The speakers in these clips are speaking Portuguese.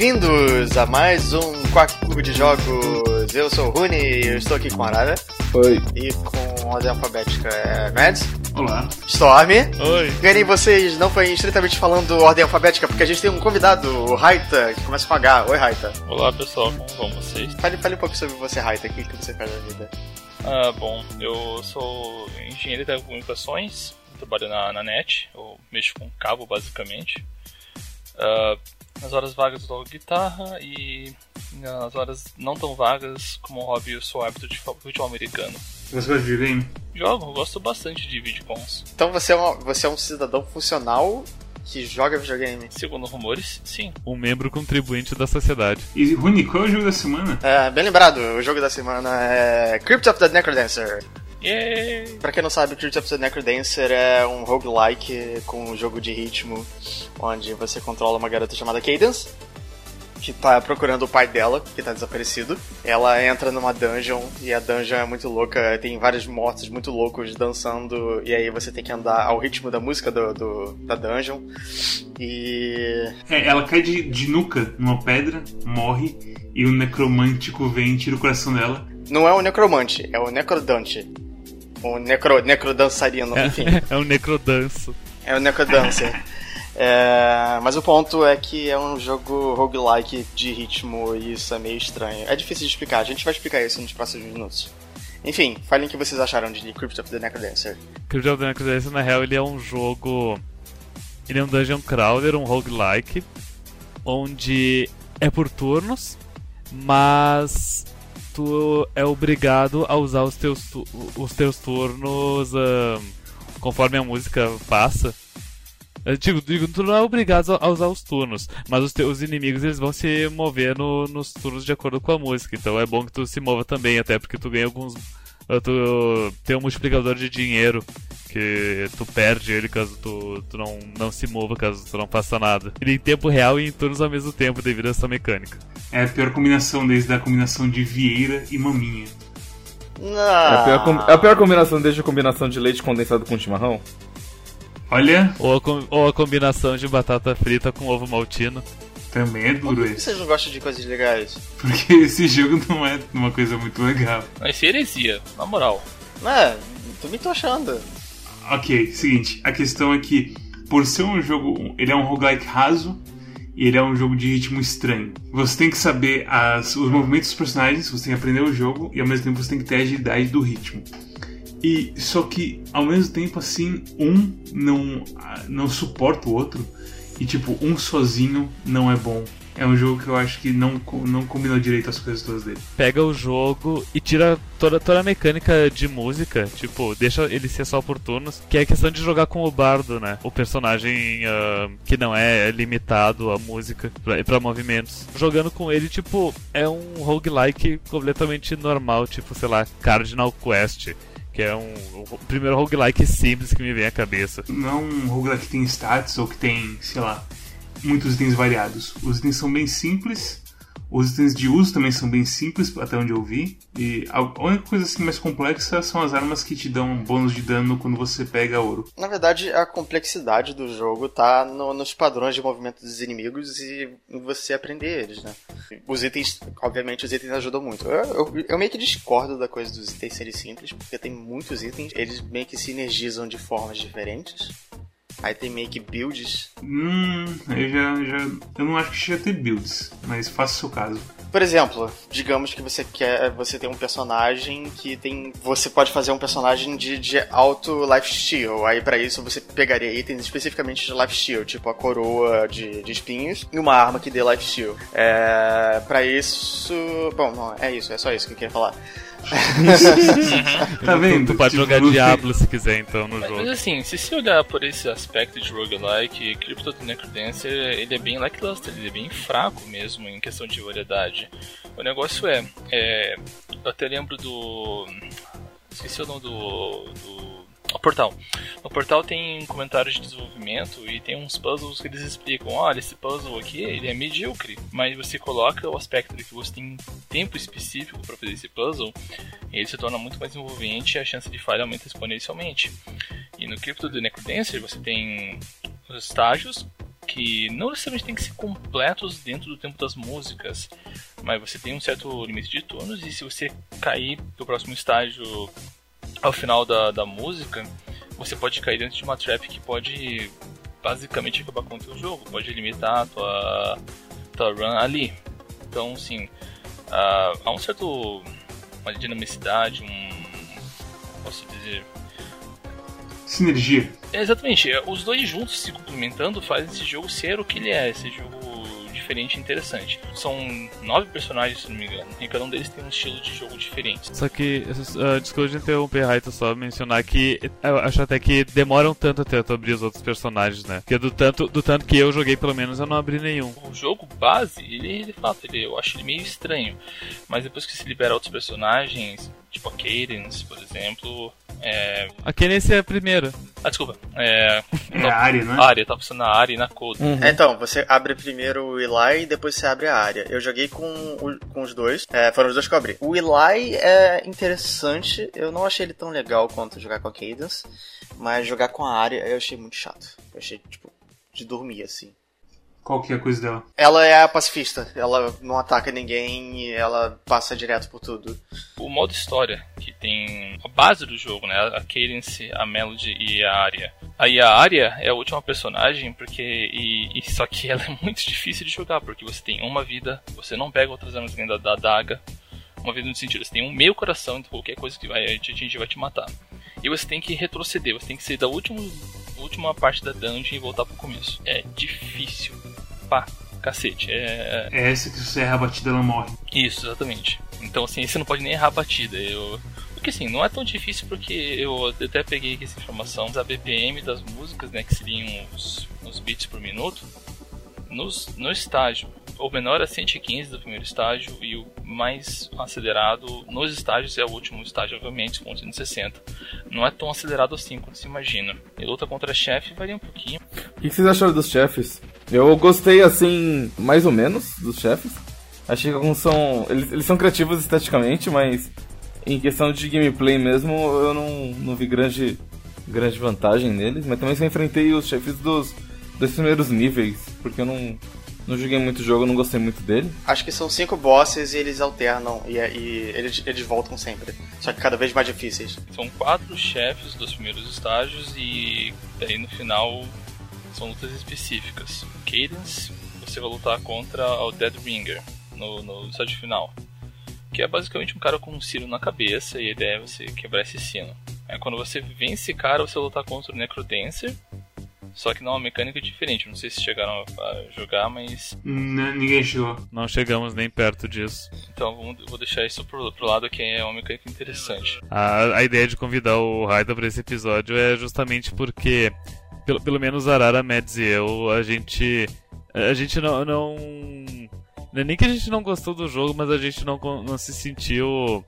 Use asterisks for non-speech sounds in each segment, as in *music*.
Bem-vindos a mais um Quack Clube de Jogos. Eu sou o Rune e eu estou aqui com a Arara. Oi. E com a ordem alfabética é Mads. Olá. Storm. Oi. Ganhei vocês, não foi estritamente falando ordem alfabética, porque a gente tem um convidado, o Raita, que começa com H. Oi, Raita. Olá pessoal, como vão vocês? Fale, fale um pouco sobre você, Raita. O que, que você faz na vida? Ah, bom, eu sou engenheiro de telecomunicações, trabalho na, na NET, eu mexo com cabo basicamente. Ah, nas horas vagas eu toco guitarra e nas horas não tão vagas, como hobby, eu sou árbitro de futebol americano. Você gosta de videogame? Jogo, gosto bastante de videocons. Então você é, uma, você é um cidadão funcional que joga videogame. Segundo rumores, sim. um membro contribuinte da sociedade. E Rune, qual é o jogo da semana? É, bem lembrado, o jogo da semana é Crypt of the Necrodancer. Yay! Pra quem não sabe, Crypt of the Necrodancer é um roguelike com um jogo de ritmo, onde você controla uma garota chamada Cadence, que tá procurando o pai dela, que tá desaparecido. Ela entra numa dungeon, e a dungeon é muito louca, tem vários mortos muito loucos dançando, e aí você tem que andar ao ritmo da música do, do- da dungeon. E... É, ela cai de, de nuca numa pedra, morre, e o necromântico vem e tira o coração dela. Não é o necromante, é o necrodante. O necro, necrodançarino, enfim. *laughs* É um necrodanço. É o Necrodancer. *laughs* É, mas o ponto é que é um jogo roguelike de ritmo e isso é meio estranho. É difícil de explicar, a gente vai explicar isso nos próximos minutos. Enfim, falem o que vocês acharam de Crypt of the Necrodancer. Crypt of the Necrodancer, na real, ele é um jogo... Ele é um dungeon crawler, um roguelike, onde é por turnos, mas tu é obrigado a usar os teus, os teus turnos conforme a música passa. Eu digo, digo, tu não é obrigado a usar os turnos, mas os teus inimigos eles vão se mover no- nos turnos de acordo com a música. Então é bom que tu se mova também, até porque tu ganha alguns. Tu tem um multiplicador de dinheiro que tu perde ele caso tu, tu não, não se mova, caso tu não faça nada. Ele em tempo real e em turnos ao mesmo tempo devido a essa mecânica. É a pior combinação desde a combinação de Vieira e Maminha. Não. É, a pior, é a pior combinação desde a combinação de leite condensado com chimarrão? Olha, Ou a, ou a combinação de batata frita com ovo maltino. também é Por duro que esse. vocês não gostam de coisas legais? Porque esse jogo não é uma coisa muito legal. Mas heresia, na moral. É, tô me tochando. Ok, seguinte, a questão é que por ser um jogo, ele é um roguelike raso e ele é um jogo de ritmo estranho. Você tem que saber as- os movimentos dos personagens, você tem que aprender o jogo e ao mesmo tempo você tem que ter a agilidade do ritmo. E só que ao mesmo tempo assim, um não ah, não suporta o outro e tipo, um sozinho não é bom. É um jogo que eu acho que não não combinou direito as coisas todas dele. Pega o jogo e tira toda, toda a mecânica de música, tipo, deixa ele ser só por turnos, que é a questão de jogar com o bardo, né? O personagem ah, que não é limitado à música pra movimentos. Jogando com ele, tipo, é um roguelike completamente normal, tipo, sei lá, Cardinal Quest. Que é um, o primeiro roguelike simples que me vem à cabeça. não é um roguelike que tem stats ou que tem, sei lá, muitos itens variados. Os itens são bem simples, os itens de uso também são bem simples, até onde eu vi. E a única coisa assim mais complexa são as armas que te dão bônus de dano quando você pega ouro. Na verdade, a complexidade do jogo tá no- nos padrões de movimento dos inimigos e você aprender eles, né? Os itens, obviamente, os itens ajudam muito. Eu, eu- eu meio que discordo da coisa dos itens serem simples, porque tem muitos itens, eles meio que sinergizam de formas diferentes. Aí tem meio que builds. Hum, eu já, já. Eu não acho que chega a ter builds, mas faça o seu caso. Por exemplo, digamos que você quer. Você tem um personagem que tem. Você pode fazer um personagem de, de alto lifesteal. Aí pra isso você pegaria itens especificamente de lifesteal, tipo a coroa de, de espinhos e uma arma que dê lifesteal. É. Pra isso. Bom, não, é isso, é só isso que eu queria falar. *laughs* Tá vendo? Tu pode Tipo, jogar Diablo se quiser, então, no Mas, jogo. mas assim, se se olhar por esse aspecto de roguelike, Crypt of the Necrodancer, ele é bem lackluster, ele é bem fraco mesmo em questão de variedade. O negócio é, é eu até lembro do... esqueci o nome do... do portal. No portal tem comentários de desenvolvimento e tem uns puzzles que eles explicam, olha, esse puzzle aqui, ele é medíocre, mas você coloca o aspecto de que você tem tempo específico para fazer esse puzzle, ele se torna muito mais envolvente e a chance de falha aumenta exponencialmente. E no Crypto do Necrodancer você tem os estágios que não necessariamente tem que ser completos dentro do tempo das músicas, mas você tem um certo limite de turnos e se você cair pro próximo estágio ao final da, da música, você pode cair dentro de uma trap que pode basicamente acabar com o teu jogo, pode limitar a tua, tua run ali. Então, sim, uh, há um certo uma dinamicidade, um posso dizer Sinergia. É, exatamente, é, os dois juntos se complementando fazem esse jogo ser o que ele é, esse jogo diferente e interessante. São nove personagens, se não me engano, e cada um deles tem um estilo de jogo diferente. Só que, uh, desculpa de interromper, Raito, só mencionar que eu acho até que demoram tanto até tu abrir os outros personagens, né? Porque do tanto, do tanto que eu joguei, pelo menos, eu não abri nenhum. O jogo base, ele, de fato, ele, eu acho ele meio estranho. Mas depois que se libera outros personagens, tipo a Cadence, por exemplo, é... A Cadence é a primeira. Ah, desculpa. É, é a área, né? Área, tá funcionando na área e na Code. Uhum. É, então, você abre primeiro o Eli e depois você abre a área. Eu joguei com, o, com os dois, é, foram os dois que eu abri. O Eli é interessante, eu não achei ele tão legal quanto jogar com a Cadence, mas jogar com a área eu achei muito chato. Eu achei, tipo, de dormir, assim. Qual que é a coisa dela? Ela é a pacifista. Ela não ataca ninguém e ela passa direto por tudo. O modo história, que tem a base do jogo, né? A Cadence, a Melody e a Arya. Aí a Arya é a última personagem, porque. E, e, só que *laughs* ela é muito difícil de jogar, porque você tem uma vida, você não pega outras armas além da, da daga. Uma vida no sentido, você tem um meio coração, então qualquer coisa que vai te atingir vai te matar. E você tem que retroceder, você tem que sair da última, última parte da dungeon e voltar pro começo. É difícil pra cacete. É... é essa que se você erra a batida, ela morre. Isso, exatamente. Então, assim, você não pode nem errar a batida. Eu... Porque, assim, não é tão difícil porque eu até peguei aqui essa informação da BPM das músicas, né, que seriam os, os beats por minuto, nos, no estágio. O menor é 115 do primeiro estágio e o mais acelerado nos estágios é o último estágio, obviamente, com 160. Não é tão acelerado assim quanto se imagina. E luta contra chefe varia um pouquinho. O que vocês acharam dos chefes? Eu gostei, assim, mais ou menos dos chefes. Achei que alguns são. Eles, eles são criativos esteticamente, mas em questão de gameplay mesmo, eu não, não vi grande, grande vantagem neles. Mas também só enfrentei os chefes dos, dos primeiros níveis, porque eu não, não joguei muito jogo, não gostei muito dele. Acho que são cinco bosses e eles alternam e, e eles, eles voltam sempre. Só que cada vez mais difíceis. São quatro chefes dos primeiros estágios e daí no final são lutas específicas. Cadence, você vai lutar contra o Dead Ringer no, no estágio final. Que é basicamente um cara com um sino na cabeça e a ideia é você quebrar esse sino. Aí quando você vence esse cara, você vai lutar contra o Necrodancer, só que não é uma mecânica diferente. Não sei se chegaram a jogar, mas. Não, ninguém chegou. Não chegamos nem perto disso. Então vou deixar isso pro, pro lado que é uma mecânica interessante. A, a ideia de convidar o Raida para esse episódio é justamente porque, pelo, pelo menos Arara, Mads e eu, a gente. A gente não, não é nem que a gente não gostou do jogo, mas a gente não, não se sentiu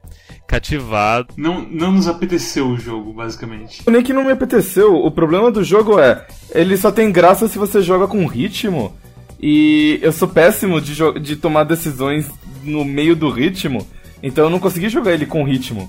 cativado. Não, não nos apeteceu o jogo, basicamente. Nem que não me apeteceu. O problema do jogo é, ele só tem graça se você joga com ritmo. E eu sou péssimo de, de tomar decisões no meio do ritmo. Então eu não consegui jogar ele com ritmo.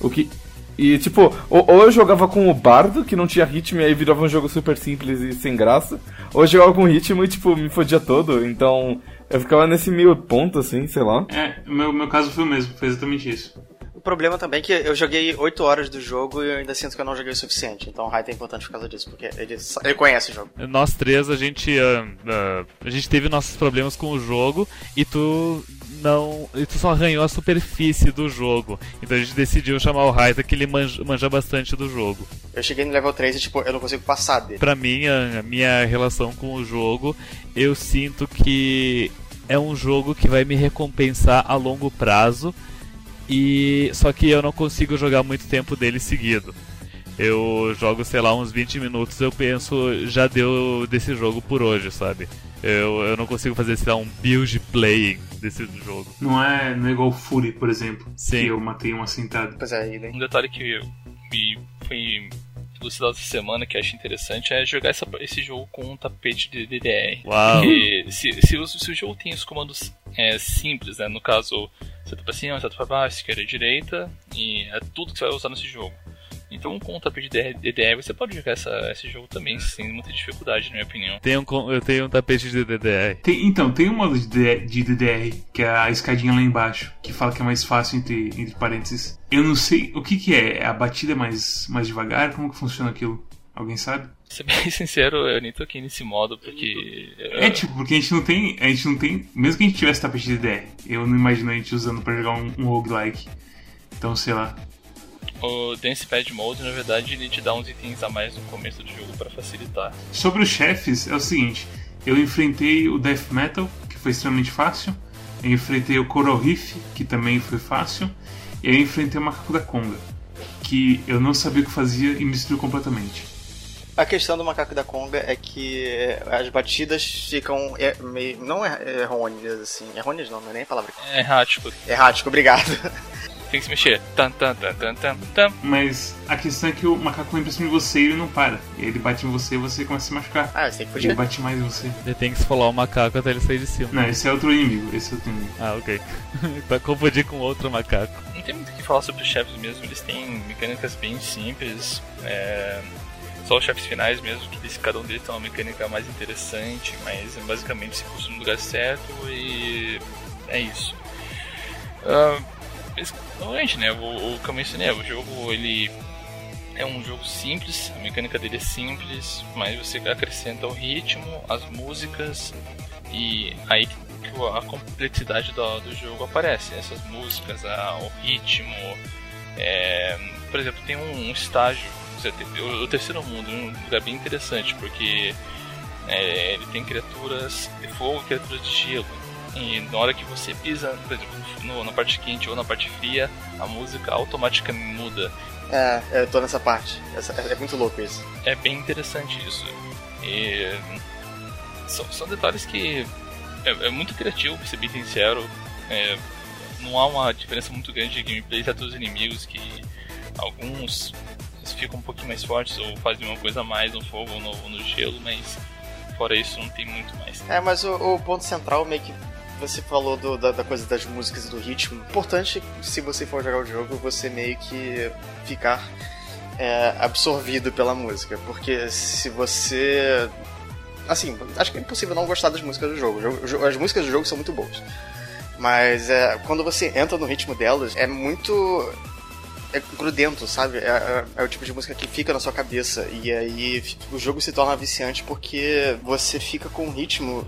O que. E tipo, ou, ou, eu jogava com o bardo, que não tinha ritmo, e aí virava um jogo super simples e sem graça. Ou eu jogava com ritmo e tipo, me fodia todo. Então eu ficava nesse meio ponto, assim, sei lá. É, o meu, meu caso foi o mesmo, foi exatamente isso. O problema também é que eu joguei 8 horas do jogo e eu ainda sinto que eu não joguei o suficiente. Então o Raid é importante por causa disso, porque ele, ele conhece o jogo. Nós três, a gente, uh, uh, a gente teve nossos problemas com o jogo e tu não. Tu só arranhou a superfície do jogo. Então a gente decidiu chamar o Raida que ele manja, manja, bastante do jogo. Eu cheguei no level 3 e tipo, eu não consigo passar dele. Pra mim, a, a minha relação com o jogo, eu sinto que é um jogo que vai me recompensar a longo prazo e só que eu não consigo jogar muito tempo dele seguido. Eu jogo, sei lá, uns 20 minutos, eu penso, já deu desse jogo por hoje, sabe? Eu, eu não consigo fazer, sei lá, um build playing desse jogo. Não é, não é igual Fury, por exemplo, Sim. que eu matei uma sentada. Pois é, Um detalhe que me foi elucidado essa semana que acho interessante é jogar essa, esse jogo com um tapete de DDR. Uau. Porque se, se, o, se o jogo tem os comandos é, simples, né? No caso, você tá pra cima, você tá pra baixo, esquerda e direita, e é tudo que você vai usar nesse jogo. Então com o tapete de DDR você pode jogar essa, esse jogo também sem muita dificuldade, na minha opinião. Tem um, eu tenho um tapete de DDR. Tem, então, tem um modo de DDR, de DDR, que é a escadinha lá embaixo, que fala que é mais fácil entre, entre parênteses. Eu não sei o que, que é. A batida é mais, mais devagar? Como que funciona aquilo? Alguém sabe? Pra ser *laughs* bem sincero, eu nem toquei nesse modo, porque. É tipo, porque a gente não tem. A gente não tem. Mesmo que a gente tivesse tapete de DDR, eu não imagino a gente usando pra jogar um, um roguelike. Então, sei lá. O Dance Pad Mode, na verdade, ele te dá uns itens a mais no começo do jogo para facilitar. Sobre os chefes, é o seguinte: eu enfrentei o Death Metal, que foi extremamente fácil. Eu enfrentei o Coral Riff, que também foi fácil. E eu enfrentei o Macaco da Conga, que eu não sabia o que fazia e me destruiu completamente. A questão do macaco da conga é que as batidas ficam é, meio. não é errôneas, assim. Errôneas não, não é nem a palavra. É errático. Errático, obrigado. Tem que se mexer. Tan, tan, tan, tan, tan, tan. Mas a questão é que o macaco vem pra cima de você e ele não para. E aí ele bate em você e você começa a se machucar. Ah, você tem que Ele fugir. bate mais em você. Ele tem que esfolar o macaco até ele sair de cima. Não, esse é outro inimigo. Esse é outro inimigo. Ah, ok. *laughs* pra confundir com outro macaco. Não tem muito o que falar sobre os chefes mesmo, eles têm mecânicas bem simples. é, Só os chefes finais mesmo, que eles- cada um deles tem uma mecânica mais interessante, mas basicamente se puxa no lugar certo e é isso. Ah, mas, Novamente, né, o, o que eu mencionei, o jogo ele é um jogo simples, a mecânica dele é simples, mas você acrescenta o ritmo, as músicas e aí que a complexidade do, do jogo aparece. Essas músicas, a- o ritmo. é, por exemplo, tem um, um estágio, o terceiro mundo, um lugar bem interessante, porque é, ele tem criaturas de fogo e criaturas de gelo. E na hora que você pisa, por exemplo, no- na parte quente ou na parte fria, a música automaticamente muda. É, eu tô nessa parte. Essa- é, é muito louco isso. É bem interessante isso. E são, são detalhes que é, é muito criativo, pra ser bem sincero. É, não há uma diferença muito grande de gameplay entre os inimigos que alguns ficam um pouquinho mais fortes ou fazem uma coisa a mais no fogo ou no, no gelo, mas fora isso não tem muito mais. É, mas o, o ponto central meio que você falou do- da, da coisa das músicas e do ritmo. Importante, se você for jogar o jogo, você meio que ficar é, absorvido pela música. Porque se você. Assim, acho que é impossível não gostar das músicas do jogo. As músicas do jogo são muito boas. Mas é, quando você entra no ritmo delas, é muito. É grudento, sabe? É, é- é o tipo de música que fica na sua cabeça. E aí o jogo se torna viciante porque você fica com um ritmo.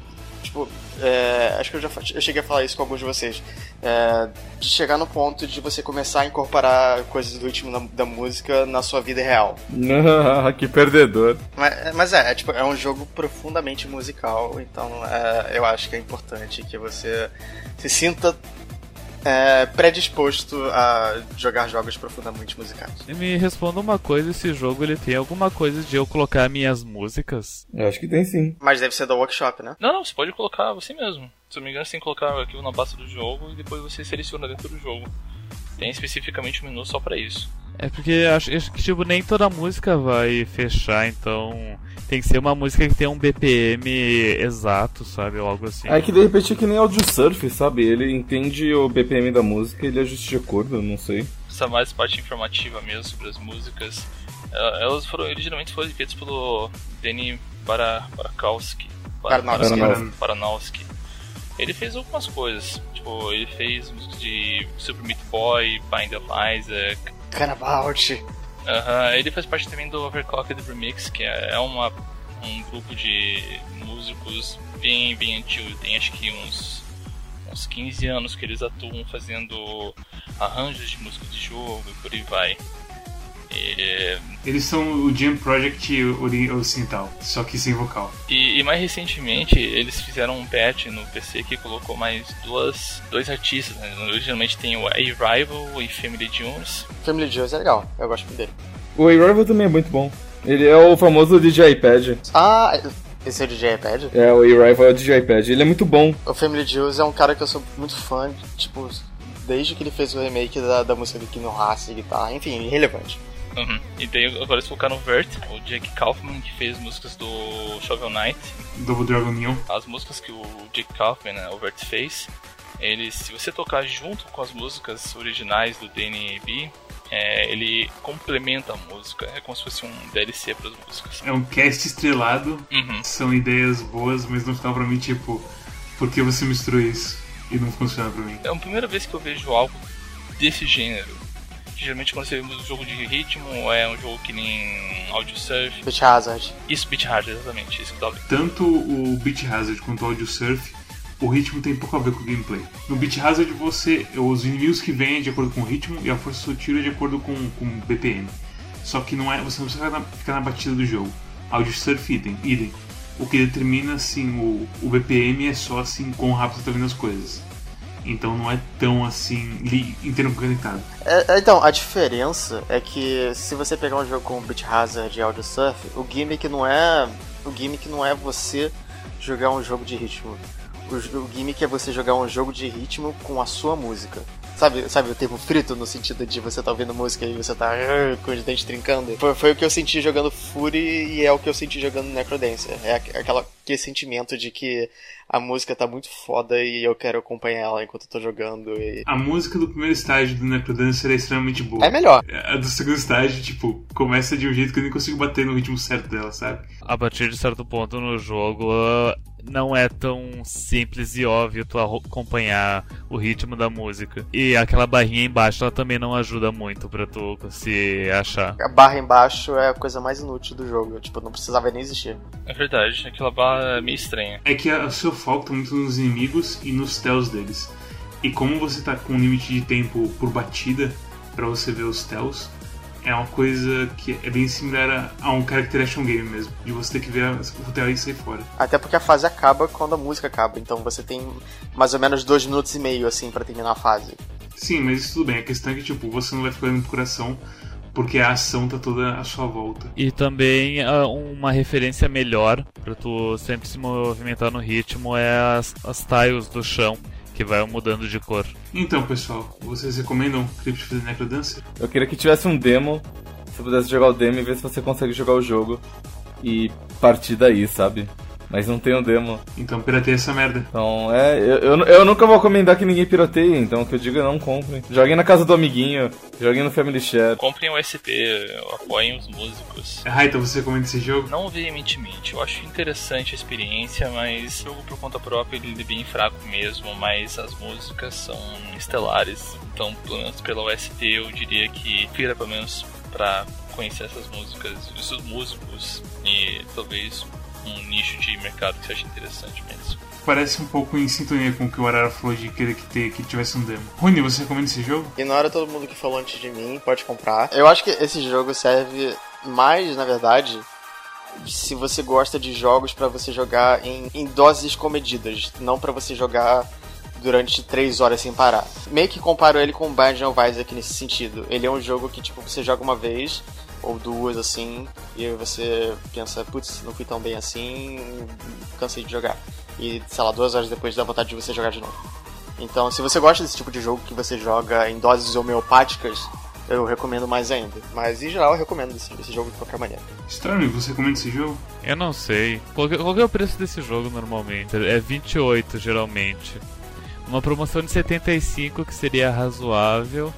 Tipo, é, acho que eu já eu cheguei a falar isso com alguns de vocês. É, de chegar no ponto de você começar a incorporar coisas do ritmo da, da música na sua vida real. *laughs* que perdedor. Mas, mas é, é, tipo, é um jogo profundamente musical, então é, eu acho que é importante que você se sinta é, predisposto a jogar jogos profundamente musicais. E me responda uma coisa, esse jogo ele tem alguma coisa de eu colocar minhas músicas? Eu acho que tem sim. Mas deve ser da workshop, né? Não, não, você pode colocar você mesmo. Se eu não me engano, você tem que colocar o arquivo na pasta do jogo e depois você seleciona dentro do jogo. Tem especificamente um menu só pra isso. É porque acho, acho que tipo, nem toda música vai fechar, então tem que ser uma música que tem um BPM exato, sabe? Ou algo assim. É que de repente é que nem áudio surf, sabe? Ele entende o BPM da música e ele ajusta de acordo, não sei. Essa mais parte informativa mesmo sobre as músicas. eh, Elas foram originalmente foram feitas pelo Danny Bara- Barakowski. Bara- Baranowski. Baranowski. Baranowski. Ele fez algumas coisas. Tipo, ele fez músicas de Super Meat Boy, Bind of Isaac. Canabout. Aham, ele faz parte também do Overclocked Remix, que é é uma, um grupo de músicos bem, bem antigo. Tem acho que uns, uns 15 anos que eles atuam fazendo arranjos de música de jogo e por aí vai. E, Eles são o Jam Project ocidental, só que sem vocal. e, e mais recentemente eles fizeram um patch no PC que colocou mais duas, dois artistas. Né? Originalmente tem o A-Rival e Family Jones. Family Jones é legal, eu gosto muito dele. O A-Rival também é muito bom. Ele é o famoso DJ iPad. Ah, esse é o DJ iPad? É, o A-Rival é o DJ iPad. Ele é muito bom. O Family Juice é um cara que eu sou muito fã, tipo, desde que ele fez o remake da, da música do Kino Haas e guitarra, enfim, irrelevante. Uhum. E daí agora eles colocaram o Vert, o Jake Kaufman, que fez músicas do Shovel Knight. Double Dragon Neon. As músicas que o Jake Kaufman, né, o Vert fez, ele, se você tocar junto com as músicas originais do DNB, é, ele complementa a música. É como se fosse um DLC para as músicas. É um cast estrelado. Uhum. São ideias boas, mas no final pra mim, tipo, por que você misturou isso? E não funciona pra mim. É a primeira vez que eu vejo algo desse gênero. Geralmente quando você vê um jogo de ritmo, é um jogo que nem Audio Surf. Beat Hazard. Isso, Beat Hard, exatamente, isso que tá Tanto o Beat Hazard quanto o Audio Surf, o ritmo tem pouco a ver com o gameplay. No Beat Hazard, você, os inimigos que vêm é de acordo com o ritmo e a força sutil é de acordo com o BPM. Só que não é, você não precisa ficar na, ficar na batida do jogo. Audio Surf, idem. idem. O que determina assim o, o BPM é só assim quão rápido você tá vendo as coisas. Então não é tão assim li, inteiro conectado. É, é, então, a diferença é que se você pegar um jogo como Beat Hazard e Audio Surf, o gimmick não é. O gimmick não é você jogar um jogo de ritmo. O, o gimmick é você jogar um jogo de ritmo com a sua música. Sabe, sabe o termo frito no sentido de você tá ouvindo música e você tá *laughs* com os dentes trincando? Foi, foi, o que eu senti jogando Fury e é o que eu senti jogando Necrodancer. É aquela, aquele sentimento de que a música tá muito foda e eu quero acompanhar ela enquanto eu tô jogando. E... A música do primeiro estágio do Necrodancer é extremamente boa. É melhor. A do segundo estágio, tipo, começa de um jeito que eu nem consigo bater no ritmo certo dela, sabe? A partir de certo ponto no jogo, não é tão simples e óbvio tu acompanhar o ritmo da música. E aquela barrinha embaixo, ela também não ajuda muito pra tu se achar. A barra embaixo é a coisa mais inútil do jogo. Tipo, não precisava nem existir. É verdade, aquela barra é meio estranha. É que o seu foco tá muito nos inimigos e nos tells deles. E como você tá com um limite de tempo por batida para você ver os tells, é uma coisa que é bem similar a um character action game mesmo, de você ter que ver o tela e sair fora. Até porque a fase acaba quando a música acaba, então você tem mais ou menos dois minutos e meio assim para terminar a fase. Sim, mas isso tudo bem. A questão é que tipo você não vai ficar olhando pro coração porque a ação tá toda à sua volta. E também uh, uma referência melhor para tu sempre se movimentar no ritmo é as, as tiles do chão que vai mudando de cor. Então, pessoal, vocês recomendam Crypt of the Necrodancer? Eu queria que tivesse um demo, se pudesse jogar o demo e ver se você consegue jogar o jogo e partir daí, sabe? Mas não tem um demo. Então pirateia essa merda. Então, é, eu, eu, eu, nunca vou recomendar que ninguém pirateie, então o que eu digo é não comprem. Joguem na casa do amiguinho, joguem no Family Share. Comprem o SP, apoiem os músicos. Raita, você recomenda esse jogo? Não veementemente, eu acho interessante a experiência, mas o jogo por conta própria ele é bem fraco mesmo, mas as músicas são estelares. Então, pelo menos pela OST, eu diria que vira pelo menos pra conhecer essas músicas, esses músicos e talvez um nicho de mercado que você acha interessante mesmo. Parece um pouco em sintonia com o que o Arara falou de querer que, ter, que tivesse um demo. Rony, você recomenda esse jogo? Ignora todo mundo que falou antes de mim, pode comprar. Eu acho que esse jogo serve mais, na verdade, se você gosta de jogos para você jogar em, em doses comedidas, não para você jogar durante três horas sem parar. Meio que comparo ele com o Binding of Isaac nesse sentido. Ele é um jogo que tipo você joga uma vez ou duas assim, e aí você pensa, putz, não fui tão bem assim, cansei de jogar. E, sei lá, duas horas depois dá vontade de você jogar de novo. Então, se você gosta desse tipo de jogo que você joga em doses homeopáticas, eu recomendo mais ainda. Mas em geral eu recomendo esse, esse jogo de qualquer maneira. Stormy, você recomenda esse jogo? Eu não sei. Qual, qual é o preço desse jogo normalmente? É 28 geralmente. Uma promoção de 75 que seria razoável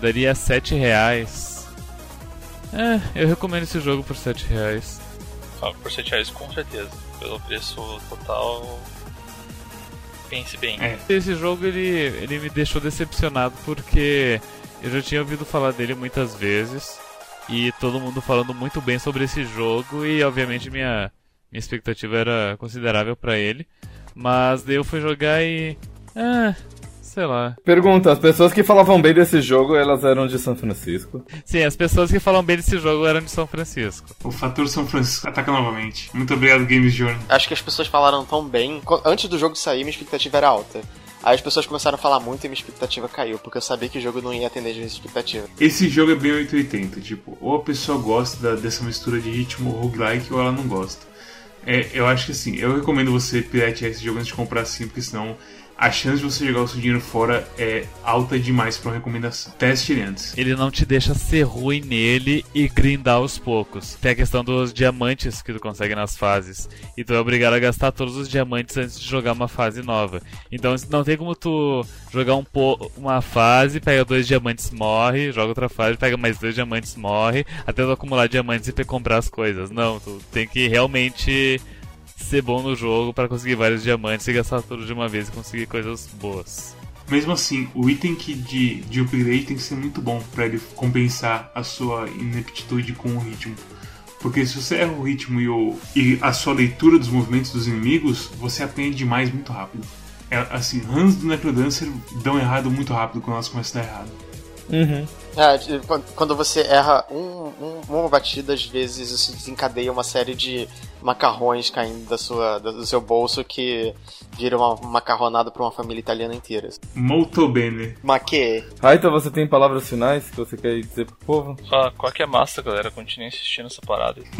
daria 7 reais. É, eu recomendo esse jogo por 7 reais. Ah, por 7 reais com certeza. Pelo preço total. Pense bem. É. Esse jogo ele, ele me deixou decepcionado porque eu já tinha ouvido falar dele muitas vezes. E todo mundo falando muito bem sobre esse jogo. E obviamente minha, minha expectativa era considerável para ele. Mas daí eu fui jogar e. Ah, sei lá. Pergunta, as pessoas que falavam bem desse jogo, elas eram de São Francisco? Sim, as pessoas que falam bem desse jogo eram de São Francisco. O fator São Francisco ataca novamente. Muito obrigado, Games Journey. Acho que as pessoas falaram tão bem. Antes do jogo sair, minha expectativa era alta. Aí as pessoas começaram a falar muito e minha expectativa caiu, porque eu sabia que o jogo não ia atender a minha expectativa. Esse jogo é bem 880, tipo, ou a pessoa gosta dessa mistura de ritmo roguelike ou ela não gosta. É, eu acho que assim, eu recomendo você piratear esse jogo antes de comprar assim, porque senão a chance de você jogar o seu dinheiro fora é alta demais pra uma recomendação. Teste ele antes. Ele não te deixa ser ruim nele e grindar aos poucos. Tem a questão dos diamantes que tu consegue nas fases. E tu é obrigado a gastar todos os diamantes antes de jogar uma fase nova. Então não tem como tu jogar um uma fase, pega dois diamantes, morre, joga outra fase, pega mais dois diamantes, morre, até tu acumular diamantes e comprar as coisas. Não, tu tem que realmente ser bom no jogo para conseguir vários diamantes e gastar tudo de uma vez e conseguir coisas boas. Mesmo assim, o item que de, de upgrade tem que ser muito bom para ele compensar a sua ineptitude com o ritmo. Porque se você erra o ritmo e, o, e a sua leitura dos movimentos dos inimigos, você aprende demais muito rápido. É, assim, runs do Necrodancer dão errado muito rápido quando elas começam a dar errado. Uhum. É, quando você erra um, um, uma batida, às vezes isso desencadeia uma série de macarrões caindo da sua, do seu bolso que vira uma macarronada para uma família italiana inteira. Molto bene. Ma que? Raita, você tem palavras finais que você quer dizer pro povo? Ah, qual que é massa, galera? Continue assistindo essa parada. *laughs*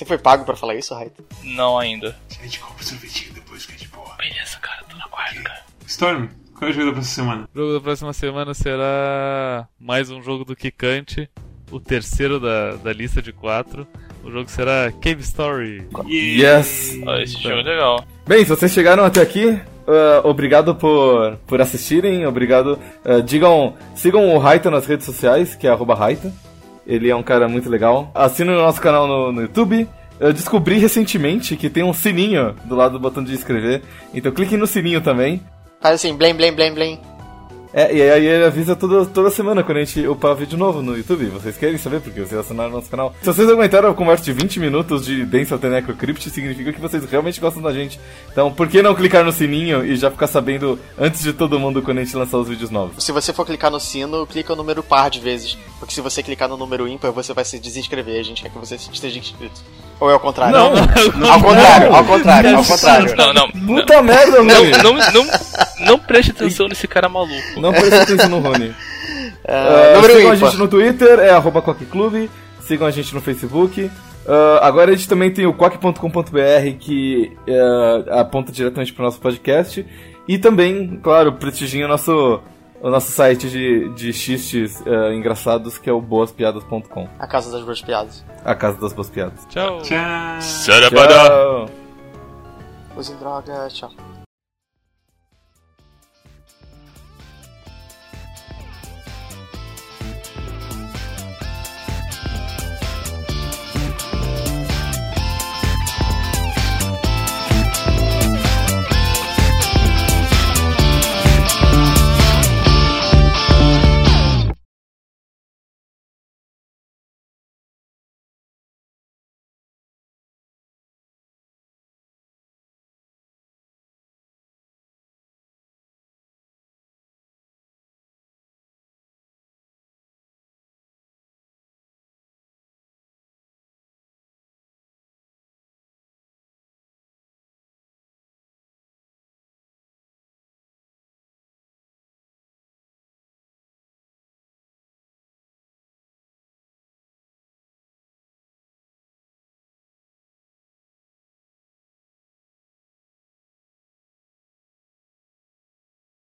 Você foi pago pra falar isso, Raita? Não ainda. A gente compra o sorvetinho depois que é de boa. Beleza, cara, tô na guarda, cara. Storm, qual é o jogo da próxima semana? O jogo da próxima semana será mais um jogo do Kikante, o terceiro da, da lista de quatro. O jogo será Cave Story. Yes! Ah, esse jogo é legal. Bem, se vocês chegaram até aqui, uh, obrigado por, por assistirem, obrigado. Uh, digam, sigam o Raita nas redes sociais, que é arroba Raita. Ele é um cara muito legal. Assinem o nosso canal no, no YouTube. Eu descobri recentemente que tem um sininho do lado do botão de inscrever. Então cliquem no sininho também. Faz assim, blém, blém, blém, blém. É, e aí ele avisa toda, toda semana quando a gente upar vídeo novo no YouTube. Vocês querem saber porque vocês assinaram nosso canal. Se vocês aguentaram a conversa de 20 minutos de Dance of the Necrocrypt, significa que vocês realmente gostam da gente. Então, por que não clicar no sininho e já ficar sabendo antes de todo mundo quando a gente lançar os vídeos novos? Se você for clicar no sino, clica o número par de vezes. Porque se você clicar no número ímpar, você vai se desinscrever. A gente quer que você esteja inscrito. Ou é ao contrário? Não, Ao contrário, ao contrário, ao contrário. Não, não. Puta merda, Não, Rony! não, não, não preste atenção nesse cara maluco. Não presta atenção no Rony. Uh, sigam a gente no Twitter, é arroba Clube. Sigam a gente no Facebook. Uh, agora a gente também tem o quack.com.br que uh, aponta diretamente para o nosso podcast. E também, claro, prestigiem o nosso, o nosso site de, de xistes uh, engraçados que é o boaspiadas.com. A casa das boas piadas. A casa das boas piadas. Tchau. Tchau. Sarabada! Tchau! Usem droga, tchau.